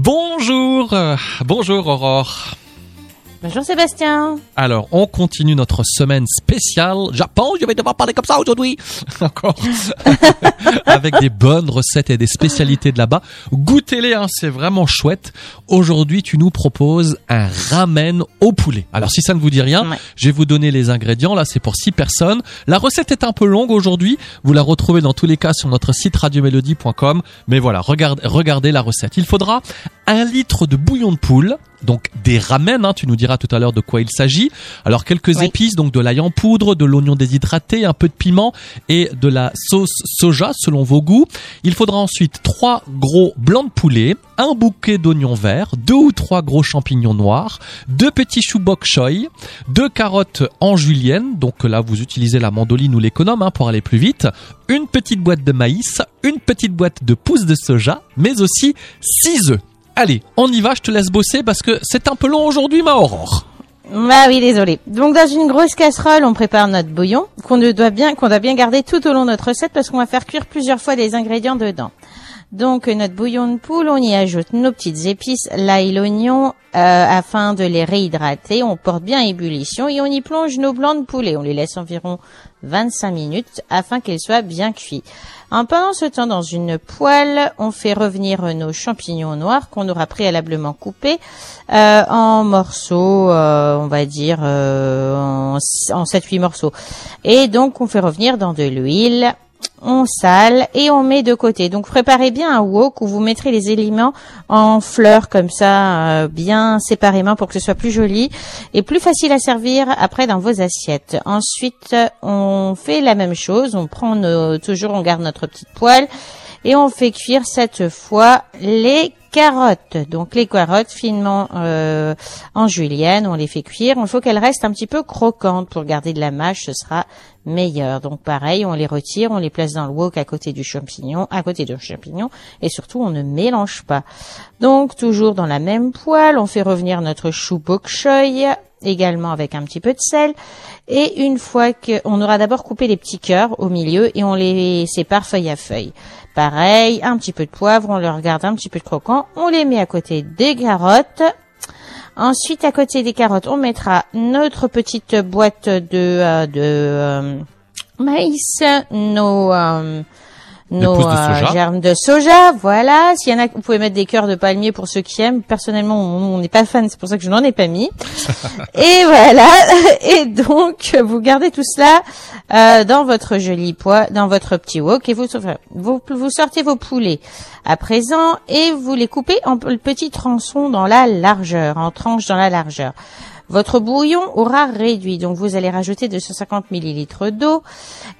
Bonjour, bonjour Aurore. Bonjour Sébastien. Alors, on continue notre semaine spéciale Japon. Je vais devoir parler comme ça aujourd'hui. Encore. Avec des bonnes recettes et des spécialités de là-bas. Goûtez-les, hein, c'est vraiment chouette. Aujourd'hui, tu nous proposes un ramen au poulet. Alors, si ça ne vous dit rien, Ouais. je vais vous donner les ingrédients. Là, c'est pour six personnes. La recette est un peu longue aujourd'hui. Vous la retrouvez dans tous les cas sur notre site radiomélodie.com. Mais voilà, regardez, regardez la recette. Il faudra un litre de bouillon de poule. Donc des ramen, hein, tu nous diras tout à l'heure de quoi il s'agit. Alors quelques Oui. épices, donc de l'ail en poudre, de l'oignon déshydraté, un peu de piment et de la sauce soja selon vos goûts. Il faudra ensuite trois gros blancs de poulet, un bouquet d'oignons verts, deux ou trois gros champignons noirs, deux petits choux bok choy, deux carottes en julienne, donc là vous utilisez la mandoline ou l'économe hein, pour aller plus vite, une petite boîte de maïs, une petite boîte de pousses de soja, mais aussi six œufs. Allez, on y va, je te laisse bosser parce que c'est un peu long aujourd'hui ma Aurore. Bah oui, désolé. Donc dans une grosse casserole, on prépare notre bouillon qu'on doit bien qu'on doit bien garder tout au long de notre recette parce qu'on va faire cuire plusieurs fois les ingrédients dedans. Donc notre bouillon de poule, on y ajoute nos petites épices, l'ail, l'oignon, euh, afin de les réhydrater. On porte bien ébullition et on y plonge nos blancs de poulet. On les laisse environ 25 minutes afin qu'ils soient bien cuits. En pendant ce temps, dans une poêle, on fait revenir nos champignons noirs qu'on aura préalablement coupés euh, en morceaux, euh, on va dire en, en 7-8 morceaux. Et donc on fait revenir dans de l'huile, on sale et on met de côté. Donc préparez bien un wok où vous mettrez les éléments en fleurs comme ça, euh, bien séparément pour que ce soit plus joli et plus facile à servir après dans vos assiettes. Ensuite, on fait la même chose. On prend nos, toujours, on garde notre petite poêle et on fait cuire cette fois les carottes. Donc les carottes finement euh, en julienne, on les fait cuire. Il faut qu'elles restent un petit peu croquantes pour garder de la mâche, ce sera meilleur. Donc pareil, on les retire, on les place dans le wok à côté du champignon, à côté du champignon, et surtout on ne mélange pas. Donc toujours dans la même poêle, on fait revenir notre chou bok choy également avec un petit peu de sel. Et une fois que, on aura d'abord coupé les petits cœurs au milieu et on les sépare feuille à feuille. Pareil, un petit peu de poivre, on leur garde un petit peu de croquant, on les met à côté des carottes. Ensuite, à côté des carottes, on mettra notre petite boîte de, euh, de euh, maïs, nos, euh, nos de soja. germes de soja, voilà. S'il y en a, vous pouvez mettre des cœurs de palmier pour ceux qui aiment. Personnellement, on on n'est pas fan, c'est pour ça que je n'en ai pas mis. Et voilà. Et donc, vous gardez tout cela euh, dans votre joli poids, dans votre petit wok, et vous, vous, vous sortez vos poulets à présent et vous les coupez en petits tronçons dans la largeur, en tranches dans la largeur. Votre bouillon aura réduit, donc vous allez rajouter 250 millilitres d'eau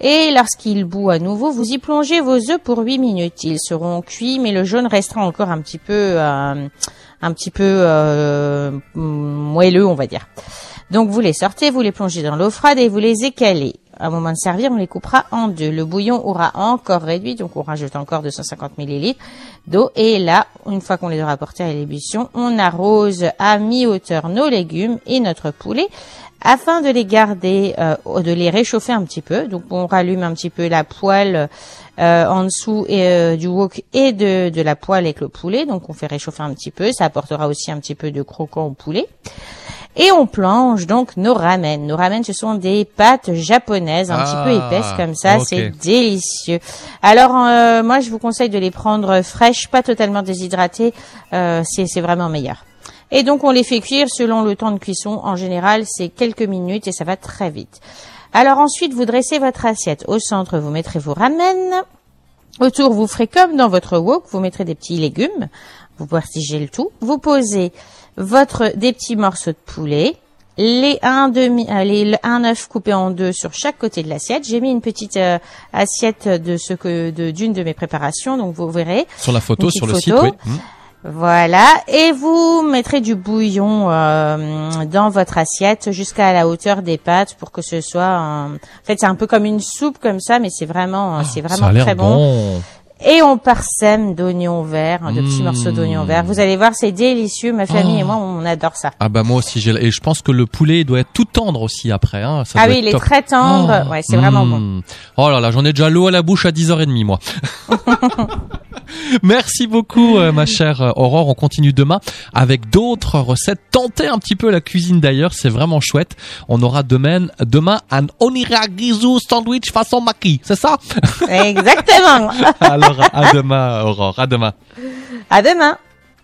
et lorsqu'il bout à nouveau, vous y plongez vos œufs pour 8 minutes. Ils seront cuits, mais le jaune restera encore un petit peu, euh, un petit peu euh, moelleux, on va dire. Donc vous les sortez, vous les plongez dans l'eau froide et vous les écalez. À moment de servir, on les coupera en deux. Le bouillon aura encore réduit, donc on rajoute encore 250 millilitres d'eau. Et là, une fois qu'on les aura portés à l'ébullition, on arrose à mi-hauteur nos légumes et notre poulet afin de les garder, euh, de les réchauffer un petit peu. Donc on rallume un petit peu la poêle euh, en dessous euh, du wok et de, de la poêle avec le poulet. Donc on fait réchauffer un petit peu. Ça apportera aussi un petit peu de croquant au poulet. Et on plonge donc nos ramen. Nos ramen, ce sont des pâtes japonaises, un Ah, petit peu épaisses comme ça. C'est délicieux. Alors, euh, moi, je vous conseille de les prendre fraîches, pas totalement déshydratées. Euh, c'est c'est vraiment meilleur. Et donc, on les fait cuire selon le temps de cuisson. En général, c'est quelques minutes et ça va très vite. Alors ensuite, vous dressez votre assiette. Au centre, vous mettrez vos ramen. Autour, vous ferez comme dans votre wok, vous mettrez des petits légumes, vous partigez le tout. Vous posez votre des petits morceaux de poulet, les un demi, euh, les un œuf coupé en deux sur chaque côté de l'assiette. J'ai mis une petite euh, assiette de ce que d'une de mes préparations, donc vous verrez. Sur la photo, sur le site, oui. Hmm. Voilà, et vous mettrez du bouillon euh, dans votre assiette jusqu'à la hauteur des pâtes pour que ce soit. un- En fait, c'est un peu comme une soupe comme ça, mais c'est vraiment, c'est Ah, Ça vraiment très bon. Et on parsème d'oignons verts, de petits Mmh. morceaux d'oignons verts. Vous allez voir, c'est délicieux. Ma famille Oh. et moi, on adore ça. Ah bah moi aussi, j'ai- et je pense que le poulet doit être tout tendre aussi après. Hein. Ça ah oui, il est très tendre. Oh. Ouais, c'est vraiment bon. Mmh. Oh là là, j'en ai déjà l'eau à la bouche à 10h30 moi. Merci beaucoup, euh, ma chère euh, Aurore. On continue demain avec d'autres recettes. Tentez un petit peu la cuisine d'ailleurs, c'est vraiment chouette. On aura demain, demain un oniragizu sandwich façon maki, c'est ça? Exactement. Alors, à demain, Aurore. À demain. À demain.